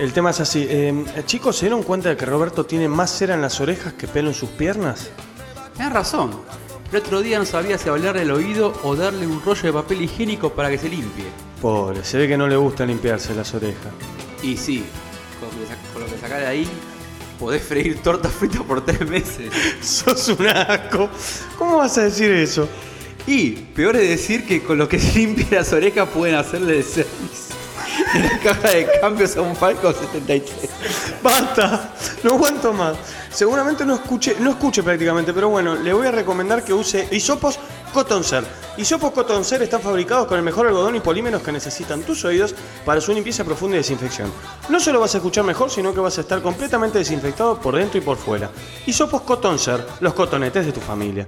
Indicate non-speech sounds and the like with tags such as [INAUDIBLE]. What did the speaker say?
El tema es así. eh, chicos, ¿se dieron cuenta de que Roberto tiene más cera en las orejas que pelo en sus piernas? Tienes razón. El otro día no sabía si hablarle al oído o darle un rollo de papel higiénico para que se limpie. Pobre, se ve que no le gusta limpiarse las orejas. Y sí, con lo que, sacás de ahí, podés freír torta frita por tres meses. [LAUGHS] Sos un asco. ¿Cómo vas a decir eso? Y peor es decir que con lo que se limpia las orejas pueden hacerle servicio. [LAUGHS] En la caja de cambios a un Falcon 73. Basta, no aguanto más. Seguramente no escuche, no escuche prácticamente, pero bueno, le voy a recomendar que use hisopos Cotton Ser. Hisopos Cotton Ser están fabricados con el mejor algodón y polímeros que necesitan tus oídos para su limpieza profunda y desinfección. No solo vas a escuchar mejor, sino que vas a estar completamente desinfectado por dentro y por fuera. Hisopos Cotton Ser, los cotonetes de tu familia.